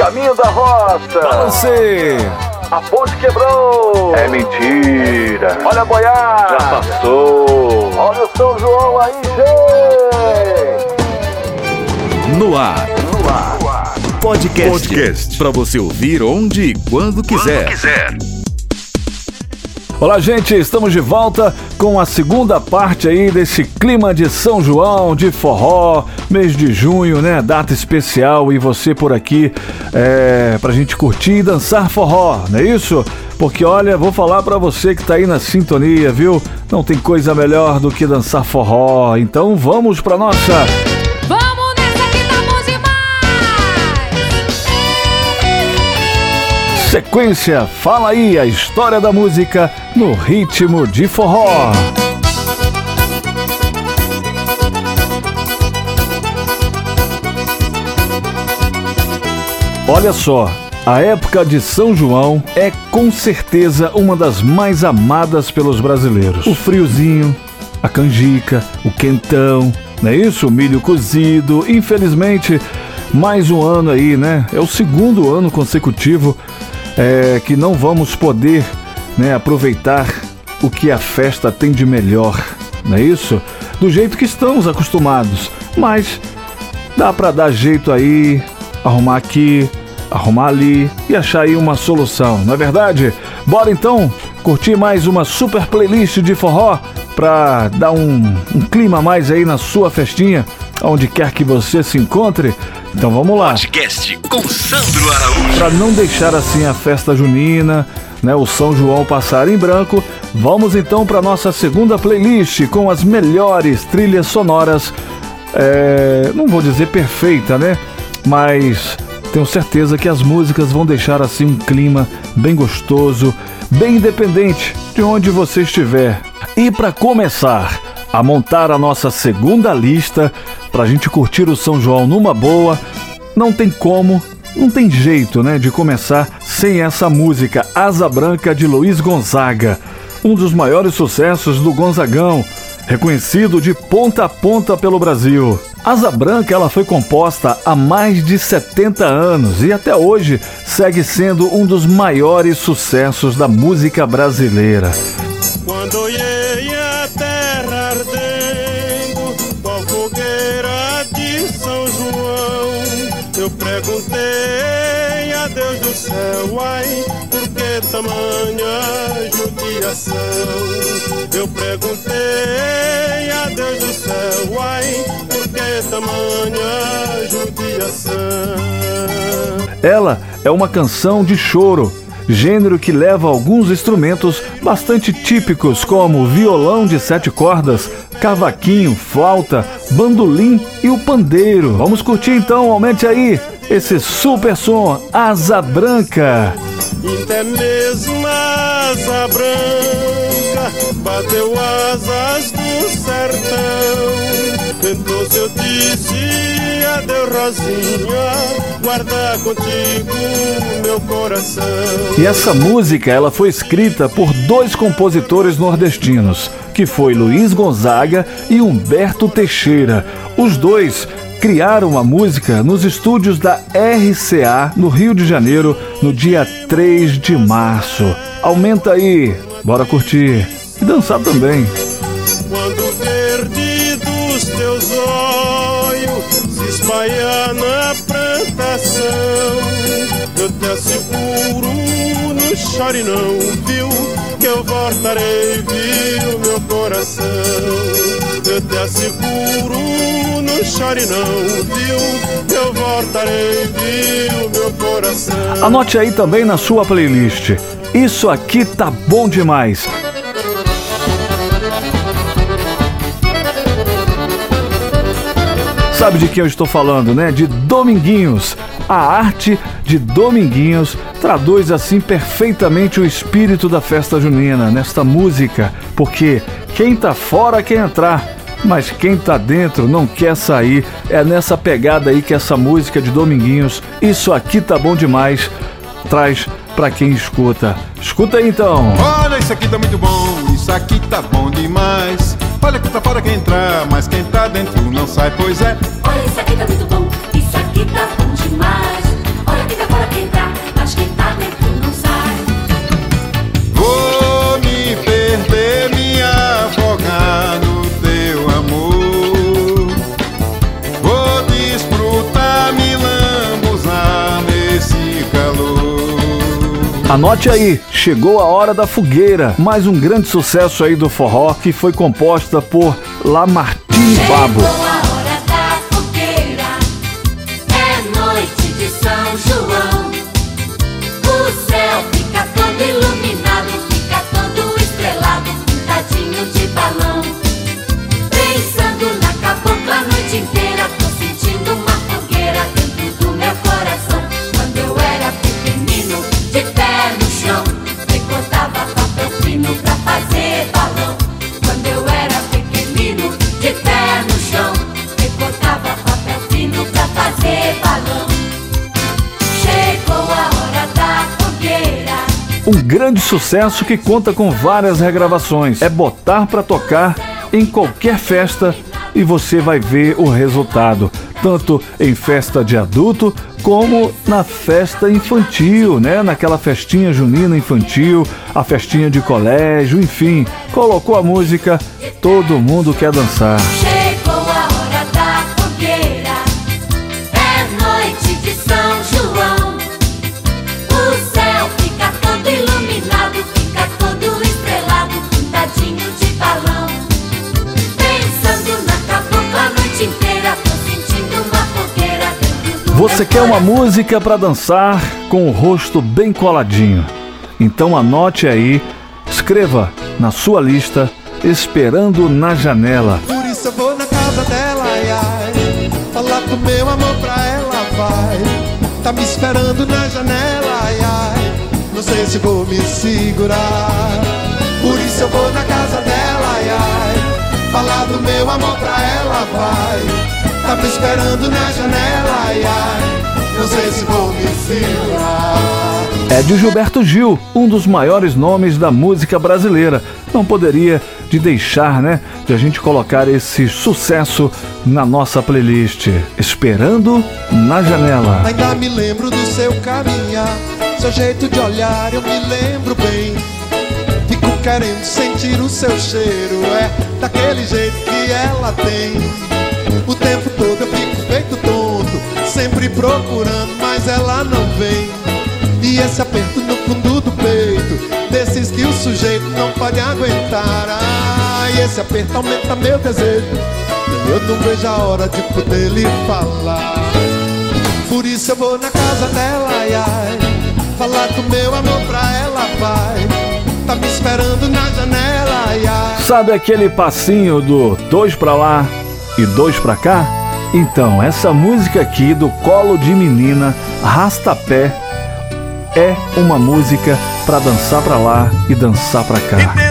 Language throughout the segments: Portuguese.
caminho da roça. Você. A ponte quebrou. É mentira. Olha a boiada. Já passou. Olha o São João aí, gente. No ar. No ar. Podcast. Podcast. Pra você ouvir onde e quando quiser. Quando quiser. Olá, gente, estamos de volta com a segunda parte aí desse clima de São João, de forró, mês de junho, né? Data especial e você por aqui é, pra gente curtir e dançar forró, não é isso? Porque olha, vou falar pra você que tá aí na sintonia, viu? Não tem coisa melhor do que dançar forró. Então vamos pra nossa sequência. Fala aí a história da música no ritmo de forró. Olha só, a época de São João é com certeza uma das mais amadas pelos brasileiros. O friozinho, a canjica, o quentão, não é isso? O milho cozido. Infelizmente, mais um ano aí, né? É o segundo ano consecutivo é, que não vamos poder né, aproveitar o que a festa tem de melhor, não é isso? Do jeito que estamos acostumados. Mas dá para dar jeito aí, arrumar aqui, arrumar ali e achar aí uma solução, não é verdade? Bora então curtir mais uma super playlist de forró para dar um, um clima mais aí na sua festinha, onde quer que você se encontre. Então vamos lá. Podcast com Sandro Araújo. Para não deixar assim a festa junina, né, o São João passar em branco, vamos então para nossa segunda playlist com as melhores trilhas sonoras. é, não vou dizer perfeita, né? Mas tenho certeza que as músicas vão deixar assim um clima bem gostoso, bem independente de onde você estiver. E para começar a montar a nossa segunda lista, para a gente curtir o São João numa boa, não tem como, não tem jeito, né, de começar sem essa música Asa Branca de Luiz Gonzaga, um dos maiores sucessos do Gonzagão, reconhecido de ponta a ponta pelo Brasil. Asa Branca ela foi composta há mais de 70 anos e até hoje segue sendo um dos maiores sucessos da música brasileira. Quando olhei judiação? Eu perguntei a Deus do céu, ai, por que tamanha judiação? Ela é uma canção de choro, gênero que leva alguns instrumentos bastante típicos como violão de sete cordas, cavaquinho, flauta, bandolim e o pandeiro. Vamos curtir então, aumente aí esse super som Asa Branca. Até mesmo a asa branca bateu asas do sertão. Então se eu disse adeus, Rosinha, guarda contigo meu coração. E essa música ela foi escrita por dois compositores nordestinos, que foi Luiz Gonzaga e Humberto Teixeira. Os dois criaram a música nos estúdios da RCA no Rio de Janeiro no dia 3 de março. Aumenta aí, bora curtir e dançar também. Quando o verde dos teus olhos se espalha na plantação, eu te asseguro, não chore não, viu? Que eu voltarei, viu, meu coração. Eu te asseguro, não chore não, viu? Eu voltarei, viu, meu coração. Anote aí também na sua playlist. Isso aqui tá bom demais. Sabe de quem eu estou falando, né? De Dominguinhos. A arte de Dominguinhos traduz assim perfeitamente o espírito da festa junina nesta música, porque quem tá fora quer entrar, mas quem tá dentro não quer sair. É nessa pegada aí que essa música de Dominguinhos, isso aqui tá bom demais, traz pra quem escuta. Escuta aí então. Olha, isso aqui tá muito bom, isso aqui tá bom demais. Olha que tá fora quem entrar, mas quem tá dentro não sai, pois é. Anote aí, chegou a hora da fogueira, mais um grande sucesso aí do forró que foi composta por Lamartine Babo. Um grande sucesso que conta com várias regravações. É botar pra tocar em qualquer festa e você vai ver o resultado, tanto em festa de adulto como na festa infantil, né? Naquela festinha junina infantil, a festinha de colégio, enfim, colocou a música, todo mundo quer dançar. Você quer uma música pra dançar com o rosto bem coladinho? Então anote aí, escreva na sua lista Esperando na Janela. Por isso eu vou na casa dela, ai, ai. Falar do meu amor pra ela, vai. Tá me esperando na janela, ai, ai. Não sei se vou me segurar. Por isso eu vou na casa dela, ai, ai. Falar do meu amor pra ela, vai. Tá me esperando na janela, ai, ai. Não sei se vou me segurar. É de Gilberto Gil, um dos maiores nomes da música brasileira. Não poderia de deixar, né, de a gente colocar esse sucesso na nossa playlist. Esperando na Janela. Ainda me lembro do seu caminhar, seu jeito de olhar, eu me lembro bem. Fico querendo sentir o seu cheiro, é daquele jeito que ela tem. O tempo sempre procurando, mas ela não vem. E esse aperto no fundo do peito, desses que o sujeito não pode aguentar. Ai, esse aperto aumenta meu desejo. E eu não vejo a hora de poder lhe falar. Por isso eu vou na casa dela, ai, ai Falar do meu amor pra ela, vai Tá me esperando na janela, Sabe aquele passinho do dois pra lá e dois pra cá? Então, essa música aqui do Colo de Menina, Rastapé, é uma música pra dançar pra lá e dançar pra E cá.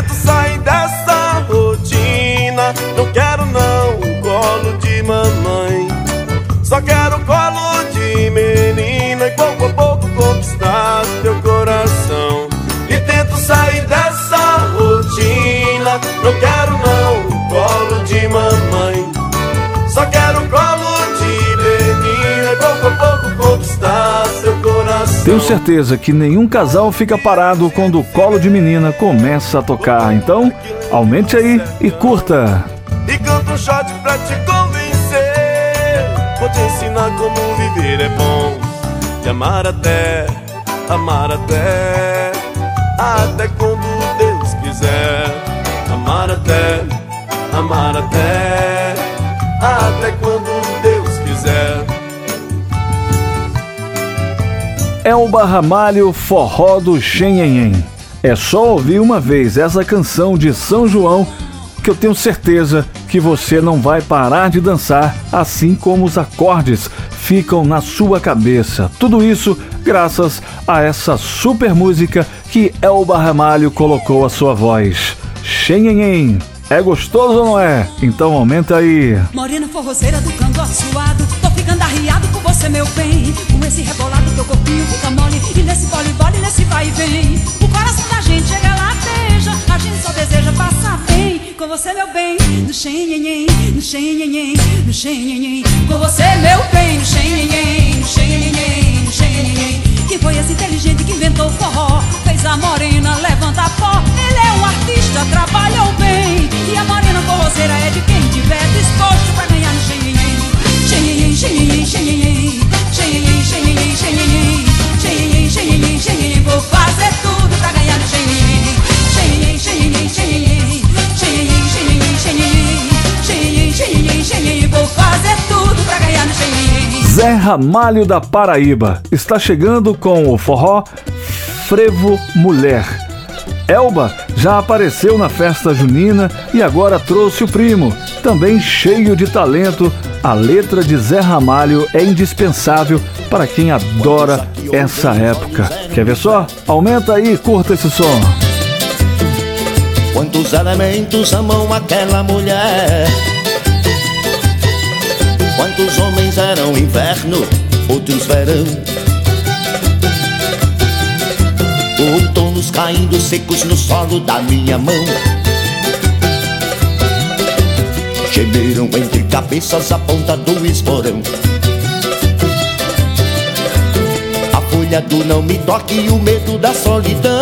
Tenho certeza que nenhum casal fica parado quando o colo de menina começa a tocar. Então, aumente aí e curta. E canto um shot pra te convencer. Vou te ensinar como viver é bom. E amar até, amar até. Até quando Deus quiser. Amar até, amar até. Até quando É o Barramalho Forró do Xenhenhen. É só ouvir uma vez essa canção de São João que eu tenho certeza que você não vai parar de dançar, assim como os acordes ficam na sua cabeça. Tudo isso graças a essa super música que Elba Ramalho colocou a sua voz. Xenhenhen. É gostoso ou não é? Então aumenta aí. Morena do ficando arriado com você, meu bem. Com esse rebolado, teu corpinho fica mole. E nesse vole-vole, nesse vai e vem. O coração da gente chega lá, beija. A gente só deseja passar bem. Com você, meu bem. No xenhenhen, no xenhenhen, no xenhenhen Com você, meu bem. No xenhenhen, no xenhenhen, no xenhenhen Quem foi esse inteligente que inventou o forró? Fez a morena levanta pó. Ele é um artista, trabalhou bem. E a morena forrozeira é de quem tiver disposto pra ganhar no xenhenhen Zé Ramalho da Paraíba está chegando com o forró Frevo Mulher. Elba já apareceu na festa junina e agora trouxe o primo, também cheio de talento. A letra de Zé Ramalho é indispensável para quem adora essa época. Quer ver só? Aumenta aí, curta esse som. Quantos elementos amam aquela mulher? Quantos homens eram inverno, outros verão? Outonos caindo secos no solo da minha mão. Gemeram entre cabeças a ponta do esporão. A folha do não me toque e o medo da solidão.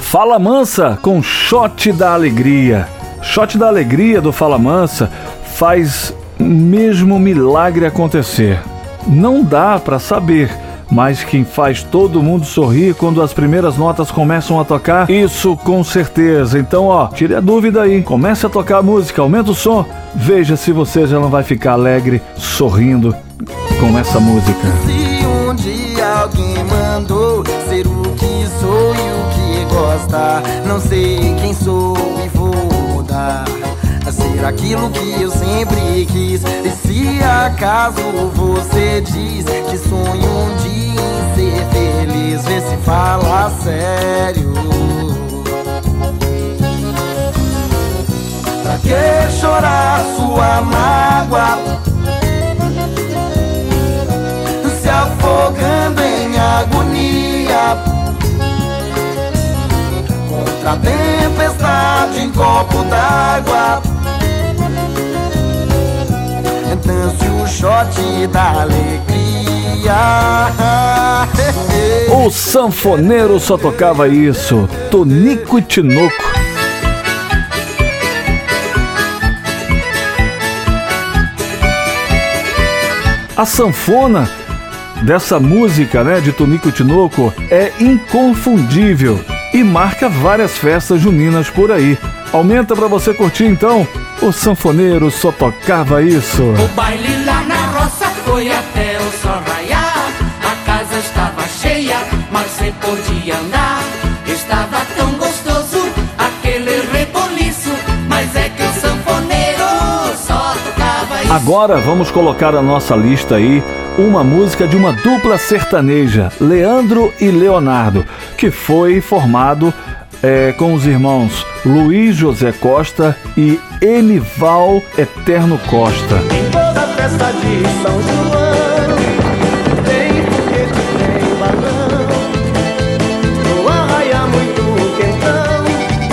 Fala Mansa com shot da alegria. Shot da alegria do Fala Mansa faz mesmo milagre acontecer. Não dá para saber, mas quem faz todo mundo sorrir quando as primeiras notas começam a tocar, isso com certeza. Então, ó, tire a dúvida aí, comece a tocar a música, aumenta o som, veja se você já não vai ficar alegre sorrindo com essa música. Se um dia alguém mandou ser o que sou e o que gosta, não sei quem sou e vou mudar. Ser aquilo que eu sempre quis. E se acaso você diz que sonho um dia sério. Pra que chorar sua mágoa? se afogando em agonia Contra a tempestade em copo d'água Dance o shot da alegria O sanfoneiro só tocava isso, Tonico e Tinoco. A sanfona dessa música, né, de Tonico e Tinoco é inconfundível e marca várias festas juninas por aí. Aumenta pra você curtir então. O sanfoneiro só tocava isso. O baile lá na roça foi até o sol raiar. A casa estava cheia, mas sem podia andar. Estava tão gostoso aquele reboliço, mas é que o sanfoneiro só tocava isso. Agora vamos colocar a nossa lista aí uma música de uma dupla sertaneja, Leandro e Leonardo, que foi formado é, com os irmãos Luiz José Costa e Enival Eterno Costa. Em toda festa de São João Tem foguete, tem balão No arraia muito quentão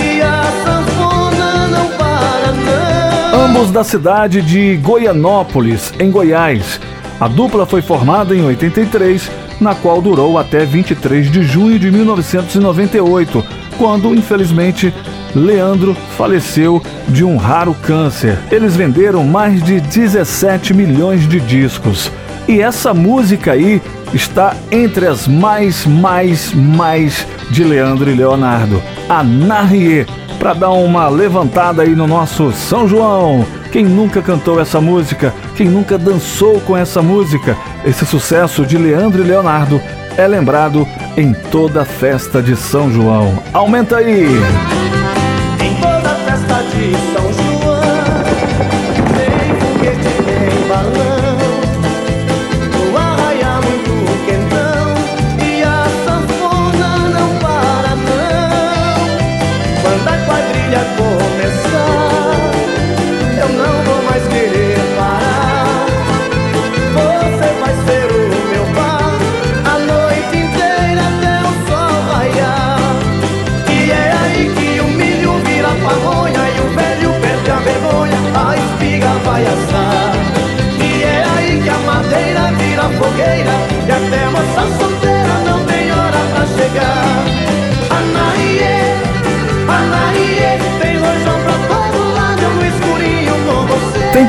E a sanfona não para não Ambos da cidade de Goianópolis, em Goiás. A dupla foi formada em 83, na qual durou até 23 de junho de 1998, quando, infelizmente, Leandro faleceu de um raro câncer. Eles venderam mais de 17 milhões de discos. E essa música aí está entre as mais, mais, mais de Leandro e Leonardo. A Narrie, para dar uma levantada aí no nosso São João. Quem nunca cantou essa música? Quem nunca dançou com essa música? Esse sucesso de Leandro e Leonardo é lembrado em toda festa de São João. Aumenta aí! Em toda festa de São João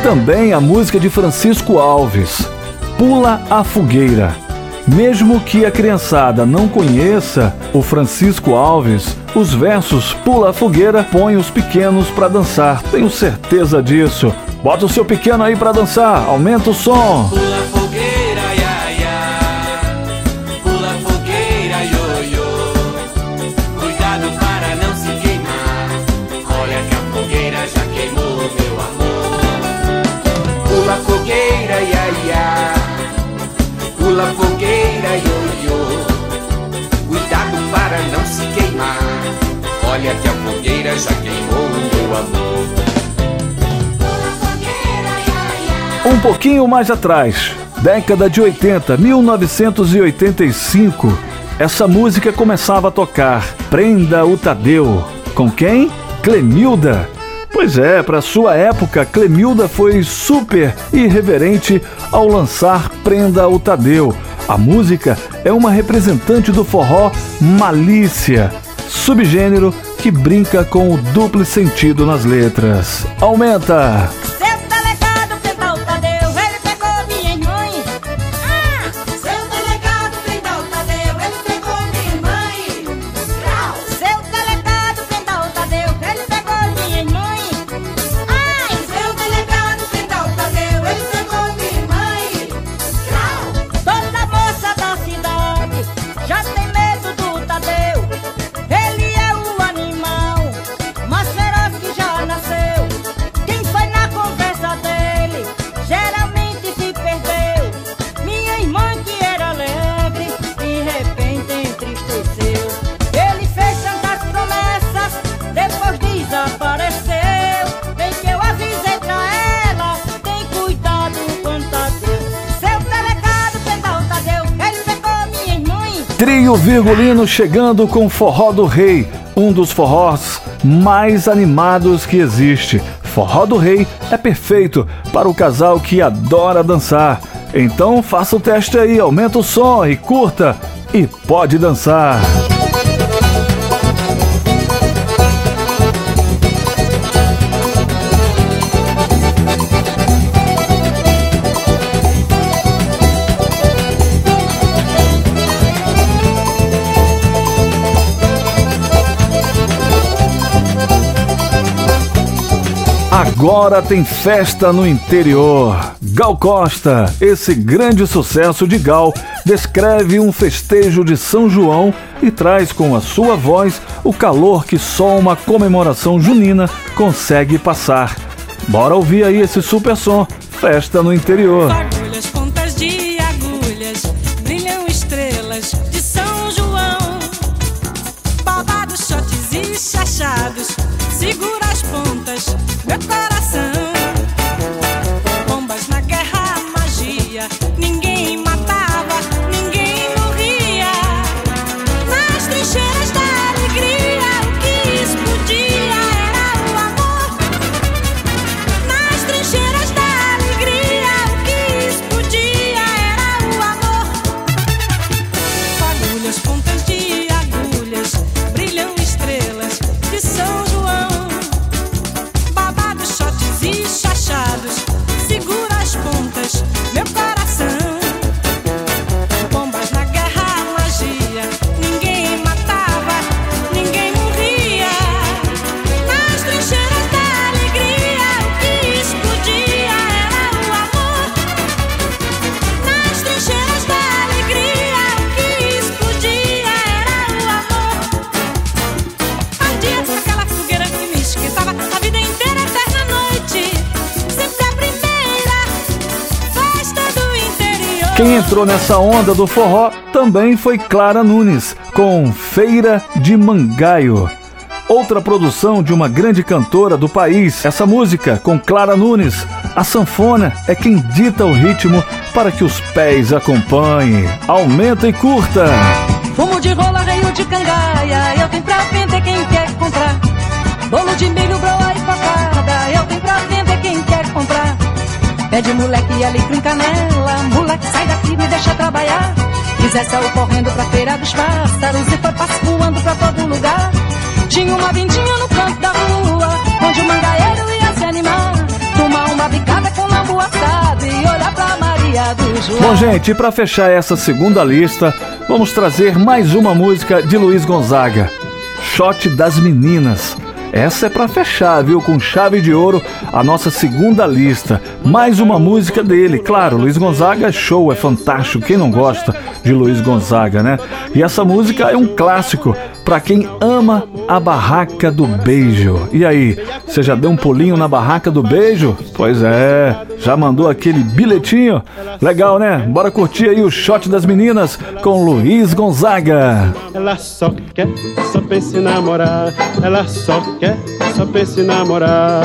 também a música de Francisco Alves, Pula a Fogueira. Mesmo que a criançada não conheça o Francisco Alves, os versos Pula a Fogueira põem os pequenos para dançar, tenho certeza disso. Bota o seu pequeno aí pra dançar, aumenta o som. Um pouquinho mais atrás, década de 80, 1985, essa música começava a tocar. Prenda o Tadeu. Com quem? Clemilda. Pois é, para sua época, Clemilda foi super irreverente ao lançar Prenda o Tadeu. A música é uma representante do forró malícia, subgênero que brinca com o duplo sentido nas letras. Aumenta! Trio Virgulino chegando com Forró do Rei, um dos forrós mais animados que existe. Forró do Rei é perfeito para o casal que adora dançar. Então faça o teste aí, aumenta o som e curta e pode dançar. Agora tem festa no interior. Gal Costa, esse grande sucesso de Gal, descreve um festejo de São João e traz com a sua voz o calor que só uma comemoração junina consegue passar. Bora ouvir aí esse super som, Festa no Interior. Entrou nessa onda do forró também foi Clara Nunes, com Feira de Mangaio. Outra produção de uma grande cantora do país, essa música com Clara Nunes. A sanfona é quem dita o ritmo para que os pés acompanhem. Aumenta e curta. Fumo de rola, reio de cangaia, eu tenho pra vender quem quer comprar. Bolo de milho, broa e cocada, eu tenho pra vender quem quer comprar. Pede moleque alecrim canela, moleque sai daqui, me deixa trabalhar. Quiser saiu correndo pra feira dos pássaros e foi voando pra todo lugar. Tinha uma vindinha no canto da rua, onde o mangaeiro ia se animar. Tomar uma bicada com lambu assado e olhar pra Maria do João. Bom, gente, para fechar essa segunda lista, vamos trazer mais uma música de Luiz Gonzaga, Shot das Meninas. Essa é para fechar, viu? Com chave de ouro, a nossa segunda lista. Mais uma música dele, claro, Luiz Gonzaga é show, é fantástico. Quem não gosta de Luiz Gonzaga, né? E essa música é um clássico para quem ama a barraca do beijo. E aí, você já deu um pulinho na barraca do beijo? Pois é, já mandou aquele bilhetinho? Legal, né? Bora curtir aí o shot das meninas com Luiz Gonzaga. Ela só quer, só pensa em namorar. Ela só quer, só pensa em namorar.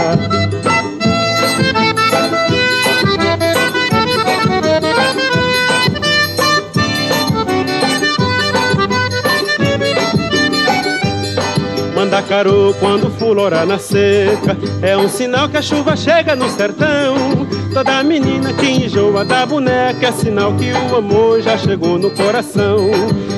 Mandacaru quando fulora na seca É um sinal que a chuva chega no sertão Toda menina que enjoa da boneca É sinal que o amor já chegou no coração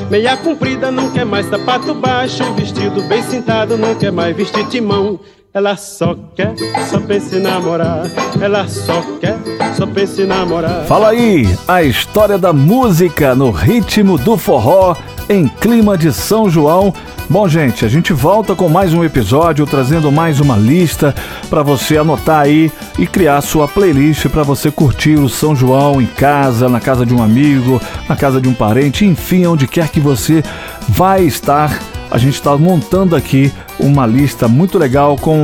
Meia comprida não quer mais sapato baixo Vestido bem cintado não quer mais vestir timão ela só quer, só pensa em namorar. Ela só quer, só pensa em namorar. Fala aí, a história da música no ritmo do forró em clima de São João. Bom, gente, a gente volta com mais um episódio, trazendo mais uma lista para você anotar aí e criar sua playlist para você curtir o São João em casa, na casa de um amigo, na casa de um parente, enfim, onde quer que você vai estar. A gente está montando aqui uma lista muito legal com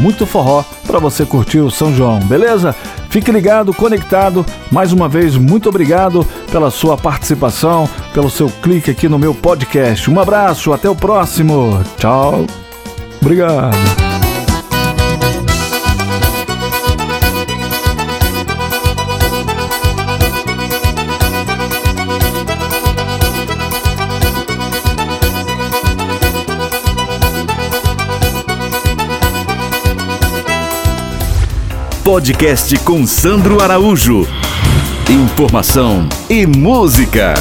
muito forró para você curtir o São João, beleza? Fique ligado, conectado. Mais uma vez, muito obrigado pela sua participação, pelo seu clique aqui no meu podcast. Um abraço, até o próximo. Tchau. Obrigado. Podcast com Sandro Araújo. Informação e música.